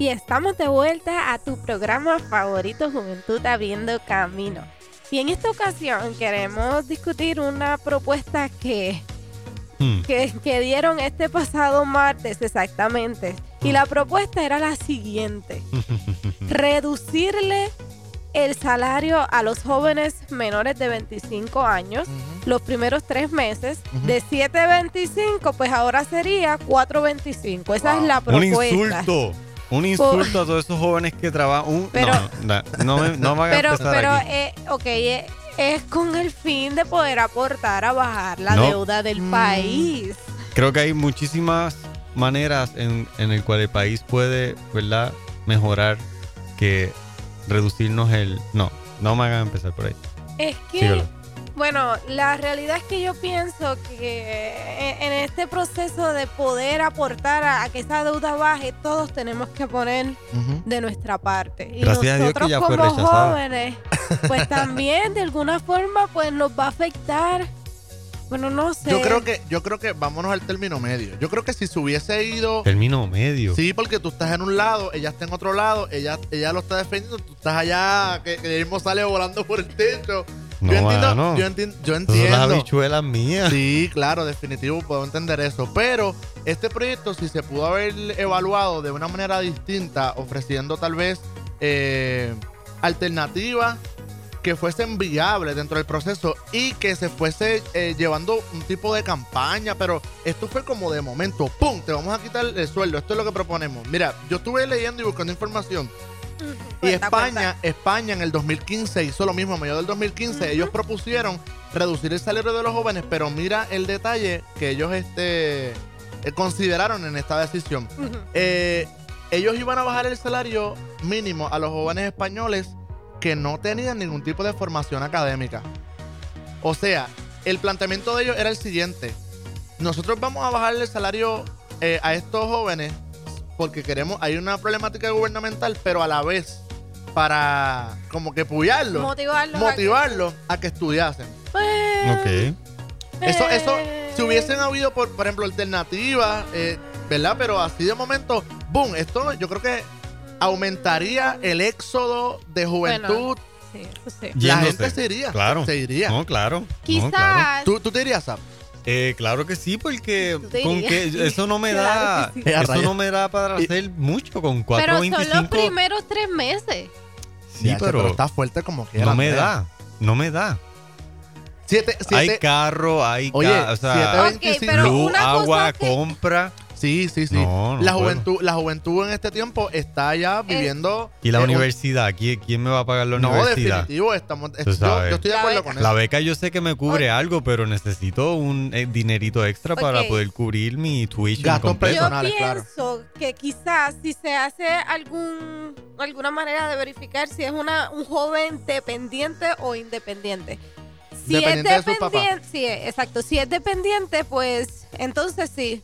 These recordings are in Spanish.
y estamos de vuelta a tu programa favorito Juventud Abriendo Camino. Y en esta ocasión queremos discutir una propuesta que, Hmm. que, que dieron este pasado martes exactamente. Y la propuesta era la siguiente. Reducirle el salario a los jóvenes menores de 25 años los primeros tres meses Ujú. de 7.25 pues ahora sería 4.25 esa es la Un propuesta insulto. Un insulto a todos esos jóvenes que trabajan. Un- Pero- no, no, no, me, no me pero empezar pero aquí. eh, ok eh, es con el fin de poder aportar a bajar la No. deuda del Mm. país Creo que hay muchísimas maneras en, en el cual el país puede, ¿verdad? Mejorar que reducirnos el... No, no me hagan empezar por ahí. es que Síguelo. Bueno la realidad es que yo pienso que en, en este proceso de poder aportar a, que esa deuda baje todos tenemos que poner de nuestra parte. Y Gracias a Dios nosotros que ya como jóvenes, pues también de alguna forma pues nos va a afectar. Bueno, no sé. Yo creo que, yo creo que vámonos al término medio. Yo creo que si se hubiese ido. Término medio. Sí, porque tú estás en un lado, ella está en otro lado, ella, ella lo está defendiendo, tú estás allá, que, que mismo sale volando por el techo. No, yo entiendo, mano. yo, enti- yo son las entiendo. habichuelas mías. Sí, claro, definitivo, puedo entender eso. Pero este proyecto, si se pudo haber evaluado de una manera distinta, ofreciendo tal vez eh, alternativas que fuesen viables dentro del proceso y que se fuese eh, llevando un tipo de campaña, pero esto fue como de momento, ¡pum! Te vamos a quitar el sueldo, esto es lo que proponemos. Mira, yo estuve leyendo y buscando información y España, España en el 2015 hizo lo mismo, a medio del 2015, Ujú. ellos propusieron reducir el salario de los jóvenes, pero mira el detalle que ellos este, eh, consideraron en esta decisión. Eh, ellos iban a bajar el salario mínimo a los jóvenes españoles que no tenían ningún tipo de formación académica. O sea, el planteamiento de ellos era el siguiente. Nosotros vamos a bajar el salario eh, a estos jóvenes porque queremos, hay una problemática gubernamental, pero a la vez para como que Motivarlos. a que- motivarlos a que estudiasen. Pues, Ok. Eso, eso, eh, si hubiesen habido, por, por ejemplo, alternativas, eh, ¿verdad? Pero así de momento, boom, esto yo creo que aumentaría el éxodo de juventud. Sí, eso sí. La Yéndose. gente se iría. Claro. Se iría. No, claro. No, Quizás. claro. ¿Tú, tú te irías, Sam? Eh, claro que sí, porque con que eso no me da, sí. Eso no me da para Y- hacer mucho con pero son los 4.25. primeros tres meses. Sí, Ya, pero, está fuerte como que no me da, no me da. Siete, siete, Hay carro, hay Oye, ca- o sea, pero luz, una cosa agua, que- compra Sí, sí, sí. No, no la, puedo. juventud, la juventud en este tiempo está ya viviendo. y la eh, un- universidad. ¿Quién, quién me va a pagar la No, universidad? definitivo. Estamos, yo, yo estoy de La acuerdo beca. con La eso. beca yo sé que me cubre algo, pero necesito un eh, dinerito extra para poder cubrir mi tuition Gastos completo. Yo personales, claro. pienso que quizás si se hace algún alguna manera de verificar si es una un joven dependiente o independiente. Si Dependiente de es sus papás. dependiente, sí, exacto. Si es dependiente, pues entonces sí.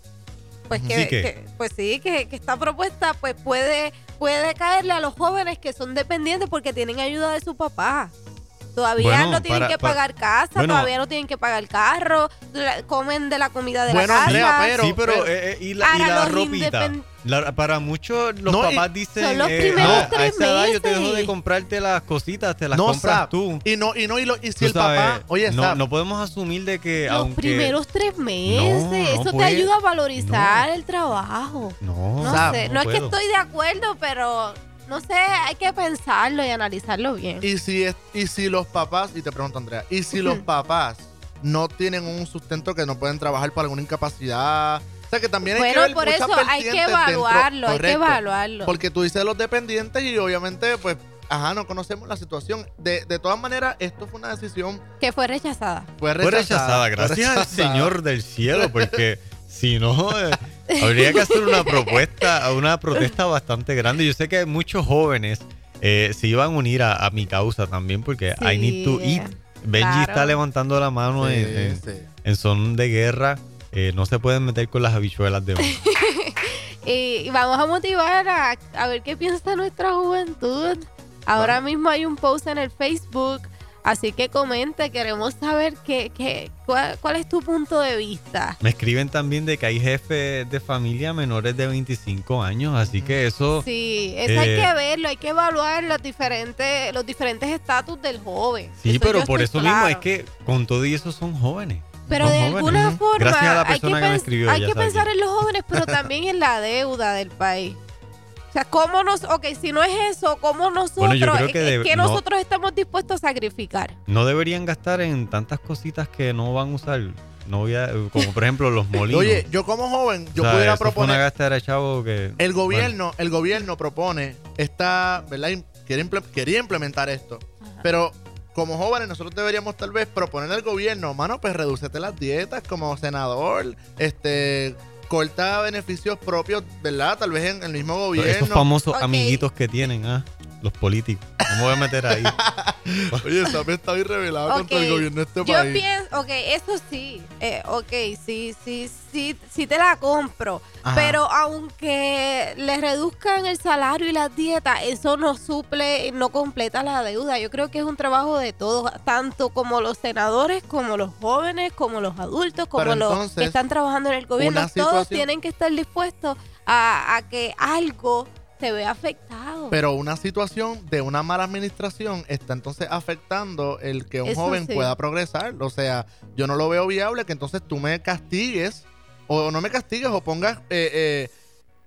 Pues que, Sí que- que- pues sí, que, que esta propuesta pues puede puede caerle a los jóvenes que son dependientes porque tienen ayuda de su papá. Todavía Bueno, no tienen para- que para- pagar casa, bueno. todavía no tienen que pagar carro, la- comen de la comida de Bueno, la casa. Andrea, pero- sí, pero, pero- eh, eh, y la, y Para la los ropita. independ- La- para muchos los No, papás dicen, Son los eh, primeros no, a tres esa edad yo te dejo meses. de comprarte las cositas, te las No, compras Sab. tú. Y no, y no, y, lo- y si Tú el papá. Oye, no, podemos asumir de que Los aunque primeros tres meses. no Eso te puede. ayuda a valorizar No. el trabajo. no, No Sab, sé. no No, es que estoy de acuerdo, pero no sé, hay que pensarlo y analizarlo bien. Y si, es- y si los papás, y te pregunto, Andrea, y si los papás no tienen un sustento que no pueden trabajar por alguna incapacidad. O sea, que también hay que bueno, ver por muchas eso hay que vertientes dentro- evaluarlo, hay que evaluarlo. Porque tú dices los dependientes y obviamente, pues, ajá, no conocemos la situación. De, de todas maneras, esto fue una decisión, Que fue rechazada. fue Fue rechazada. fue gracias al. Señor del cielo, porque si no, eh, habría que hacer una propuesta, una protesta bastante grande. Yo sé que muchos jóvenes eh, se iban a unir a, a mi causa también, porque I need to Sí, eat. Benji claro. está levantando la mano Sí, en, en- sí. en son de guerra. Eh, no se pueden meter con las habichuelas de uno. Y, y vamos a motivar a, a ver qué piensa nuestra juventud. Ahora mismo hay un post en el Facebook Así que comente, queremos saber qué, qué, cuál, cuál es tu punto de vista. Me escriben también de que hay jefes de familia menores de 25 años, así que eso... Sí, eso hay Eh, que verlo, hay que evaluar los diferentes los diferentes estatus del joven. Sí, Eso pero por eso mismo es que con todo y eso son jóvenes. Pero de jóvenes. alguna forma hay que, escribió. hay pensar en los jóvenes, pero también en la deuda del país. O sea, ¿cómo nos, ok, si no es eso, ¿cómo nosotros, yo creo que eh, de- qué no- nosotros estamos dispuestos a sacrificar? No deberían gastar en tantas cositas que no van a usar. No voy a- como por ejemplo los molinos. Oye, yo como joven, yo O sea, pudiera eso fue una proponer. gastadera, chavo, que... El gobierno, el gobierno propone esta, ¿verdad? Quería implementar esto. Pero como jóvenes, nosotros deberíamos tal vez proponer al gobierno, mano, pues redúcete las dietas como senador, este, corta beneficios propios, ¿verdad? Tal vez en el mismo gobierno. Esos famosos amiguitos que tienen, ah, los políticos. No me voy a meter ahí. Oye, Sammy está bien revelado contra el gobierno de este Yo país. pienso, ok, eso sí, eh, ok, sí, sí, sí, sí te la compro. Ajá. Pero aunque le reduzcan el salario y las dietas, eso no suple, no completa la deuda. Yo creo que es un trabajo de todos, tanto como los senadores, como los jóvenes, como los adultos, como los que están trabajando en el gobierno. Todos situación- tienen que estar dispuestos a, a que algo se vea afectado. Pero una situación de una mala administración está entonces afectando el que un Eso joven sí. pueda progresar. O sea, yo no lo veo viable que entonces tú me castigues o no me castigues o pongas eh, eh,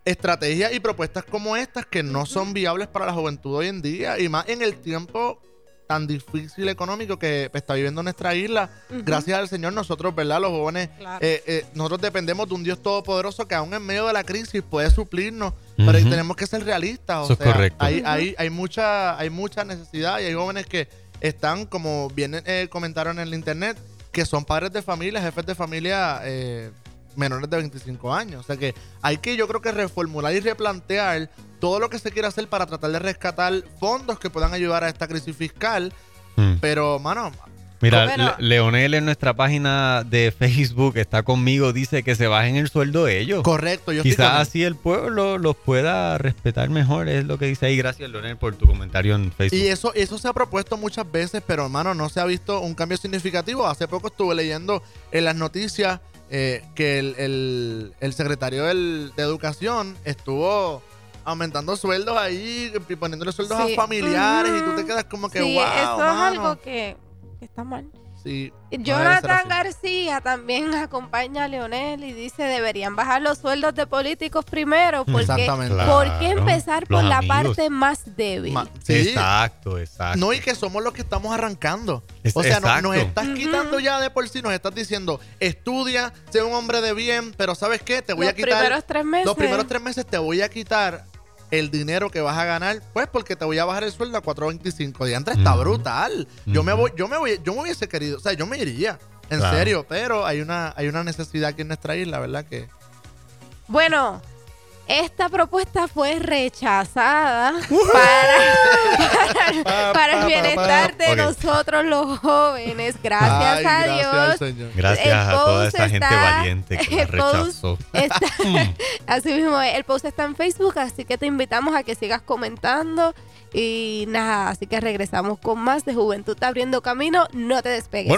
estrategias y propuestas como estas que no son viables para la juventud hoy en día y más en el tiempo tan difícil económico que está viviendo nuestra isla. Gracias al Señor, nosotros, ¿verdad? Los jóvenes, Claro. eh, eh, nosotros dependemos de un Dios todopoderoso que aún en medio de la crisis puede suplirnos, pero tenemos que ser realistas. O Eso es sea, correcto. Hay, Ujú. hay, hay, mucha, hay mucha necesidad y hay jóvenes que están, como bien eh, comentaron en el internet, que son padres de familia, jefes de familia eh, menores de 25 años. O sea que hay que, yo creo que reformular y replantear todo lo que se quiere hacer para tratar de rescatar fondos que puedan ayudar a esta crisis fiscal. Mm. Pero, mano, Mira, Bueno. Leonel en nuestra página de Facebook está conmigo, dice que se bajen el sueldo de ellos. correcto, yo estoy con Quizás así el pueblo los pueda respetar mejor, es lo que dice ahí. Gracias, Leonel, por tu comentario en Facebook. Y eso, eso se ha propuesto muchas veces, pero hermano, no se ha visto un cambio significativo. Hace poco estuve leyendo en las noticias eh, que el, el- el secretario del- de Educación estuvo aumentando sueldos ahí y poniéndole sueldos Sí. a familiares y tú te quedas como que sí, wow. eso mano". es algo que, que está mal. Sí, Jonathan. García también acompaña a Leonel y dice deberían bajar los sueldos de políticos primero porque Exactamente. ¿por qué Claro, empezar por los la amigos. parte más débil? Ma- sí. Exacto, exacto. No, y que somos los que estamos arrancando. Es- o sea, no- nos estás quitando ya de por sí, nos estás diciendo, estudia, sé un hombre de bien, pero ¿sabes qué? Te voy los a quitar... primeros tres meses. Los primeros tres meses te voy a quitar el dinero que vas a ganar, pues porque te voy a bajar el sueldo a 4.25. Diantre está Ujú. brutal. Yo me voy, yo me voy, yo me hubiese querido, o sea, yo me iría, en Claro. serio, pero hay una, hay una necesidad aquí en nuestra isla, ¿verdad? Que Bueno, esta propuesta fue rechazada para, para, para el bienestar de nosotros los jóvenes. Gracias Ay, a gracias Dios. al Señor. Gracias el a toda esa gente está- valiente que la rechazó. Está- Mm. así mismo, el post está en Facebook, así que te invitamos a que sigas comentando. Y nada, así que regresamos con más de Juventud Abriendo Camino. No te despegues. Bueno,